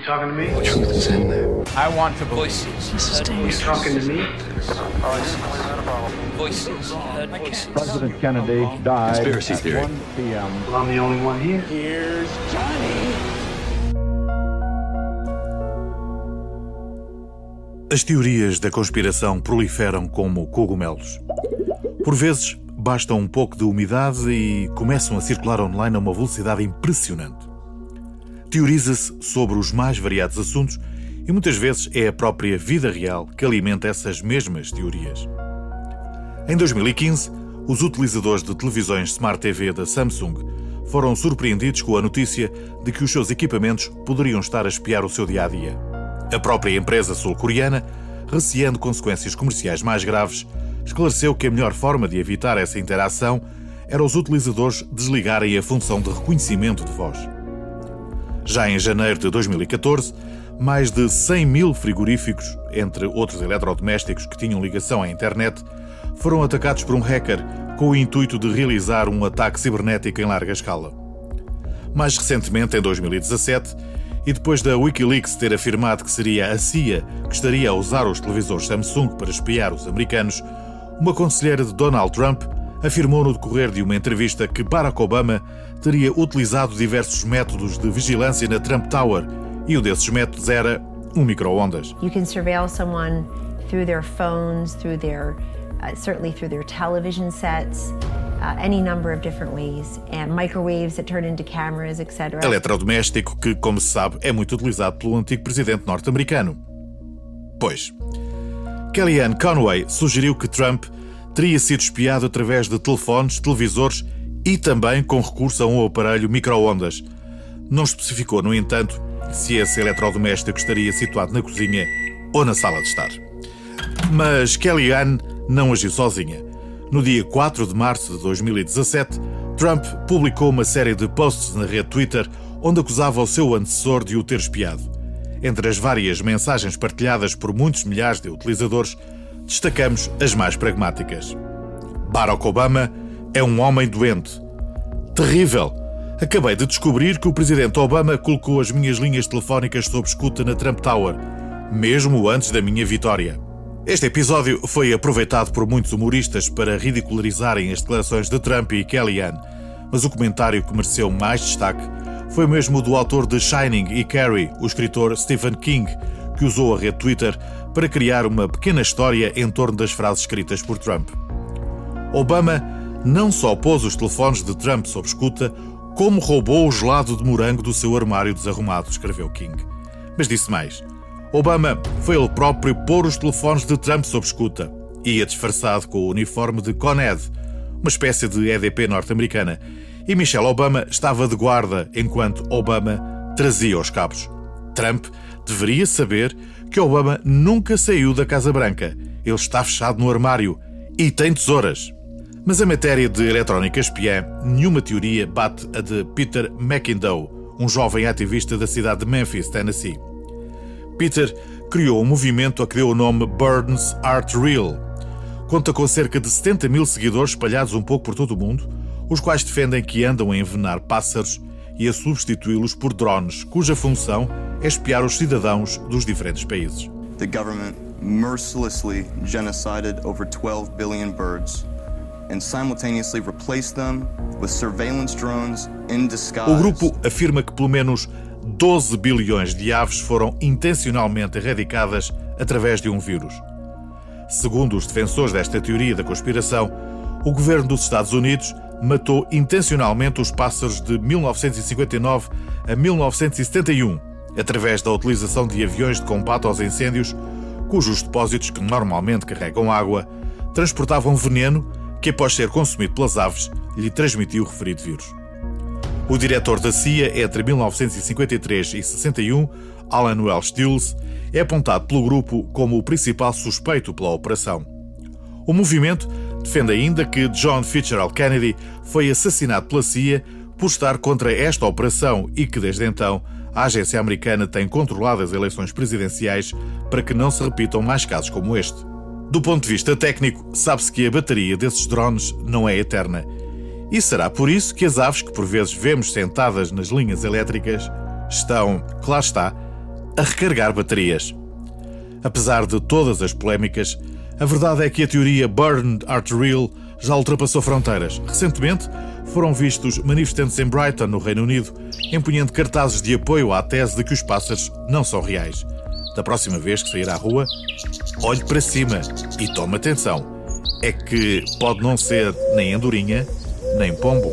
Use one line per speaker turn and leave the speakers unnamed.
You talking to me?
The truth is in there.
I want to voices.
This is
You
dangerous.
talking to me?
Voices. Voices.
President Kennedy died
Conspiracy
at
theory.
1 p.m.
Well, I'm the only one here.
As teorias da conspiração proliferam como cogumelos. Por vezes, basta um pouco de umidade e começam a circular online a uma velocidade impressionante. Teoriza-se sobre os mais variados assuntos e muitas vezes é a própria vida real que alimenta essas mesmas teorias. Em 2015, os utilizadores de televisões Smart TV da Samsung foram surpreendidos com a notícia de que os seus equipamentos poderiam estar a espiar o seu dia a dia. A própria empresa sul-coreana, receando consequências comerciais mais graves, esclareceu que a melhor forma de evitar essa interação era os utilizadores desligarem a função de reconhecimento de voz. Já em janeiro de 2014, mais de 100 mil frigoríficos, entre outros eletrodomésticos que tinham ligação à internet, foram atacados por um hacker com o intuito de realizar um ataque cibernético em larga escala. Mais recentemente, em 2017, e depois da Wikileaks ter afirmado que seria a CIA que estaria a usar os televisores Samsung para espiar os americanos, uma conselheira de Donald Trump afirmou no decorrer de uma entrevista que Barack Obama teria utilizado diversos métodos de vigilância na Trump Tower e um desses métodos era um micro-ondas.
You can surveil someone through their phones, through their, uh, certainly through their television sets, uh, any number of different ways, and microwaves that turn into cameras, etc.
Eletrodoméstico que, como se sabe, é muito utilizado pelo antigo presidente norte-americano. Pois, Kellyanne Conway sugeriu que Trump teria sido espiado através de telefones, televisores e também com recurso a um aparelho micro-ondas. Não especificou, no entanto, se esse eletrodoméstico estaria situado na cozinha ou na sala de estar. Mas Kellyanne não agiu sozinha. No dia 4 de março de 2017, Trump publicou uma série de posts na rede Twitter onde acusava o seu antecessor de o ter espiado. Entre as várias mensagens partilhadas por muitos milhares de utilizadores, destacamos as mais pragmáticas. Barack Obama é um homem doente. Terrível! Acabei de descobrir que o presidente Obama colocou as minhas linhas telefónicas sob escuta na Trump Tower, mesmo antes da minha vitória. Este episódio foi aproveitado por muitos humoristas para ridicularizarem as declarações de Trump e Kellyanne, mas o comentário que mereceu mais destaque foi mesmo do autor de Shining e Carrie, o escritor Stephen King, que usou a rede Twitter para criar uma pequena história em torno das frases escritas por Trump. Obama não só pôs os telefones de Trump sob escuta, como roubou o gelado de morango do seu armário desarrumado, escreveu King. Mas disse mais. Obama foi ele próprio pôr os telefones de Trump sob escuta. Ia disfarçado com o uniforme de Coned, uma espécie de EDP norte-americana, e Michelle Obama estava de guarda enquanto Obama trazia os cabos. Trump deveria saber que Obama nunca saiu da Casa Branca. Ele está fechado no armário e tem tesouras. Mas a matéria de eletrónica espiã, nenhuma teoria bate a de Peter McIndoe, um jovem ativista da cidade de Memphis, Tennessee. Peter criou um movimento a que deu o nome Burns Art Real. Conta com cerca de 70 mil seguidores espalhados um pouco por todo o mundo, os quais defendem que andam a envenenar pássaros e a substituí-los por drones, cuja função é espiar os cidadãos dos diferentes países.
The government mercilessly genocided over 12 billion birds and simultaneously replaced them with surveillance drones in disguise.
O grupo afirma que pelo menos 12 bilhões de aves foram intencionalmente erradicadas através de um vírus. Segundo os defensores desta teoria da conspiração, o governo dos Estados Unidos matou intencionalmente os pássaros de 1959 a 1971, através da utilização de aviões de combate aos incêndios, cujos depósitos, que normalmente carregam água, transportavam veneno que, após ser consumido pelas aves, lhe transmitiu o referido vírus. O diretor da CIA entre 1953 e 61, Alan Welsh Stills, é apontado pelo grupo como o principal suspeito pela operação. O movimento defende ainda que John Fitzgerald Kennedy foi assassinado pela CIA por estar contra esta operação e que, desde então, a agência americana tem controlado as eleições presidenciais para que não se repitam mais casos como este. Do ponto de vista técnico, sabe-se que a bateria desses drones não é eterna. E será por isso que as aves que por vezes vemos sentadas nas linhas elétricas estão, claro está, a recarregar baterias. Apesar de todas as polémicas, a verdade é que a teoria Burned Arterial já ultrapassou fronteiras. Recentemente, foram vistos manifestantes em Brighton, no Reino Unido, empunhando cartazes de apoio à tese de que os pássaros não são reais. Da próxima vez que sair à rua, olhe para cima e tome atenção. É que pode não ser nem andorinha, nem pombo.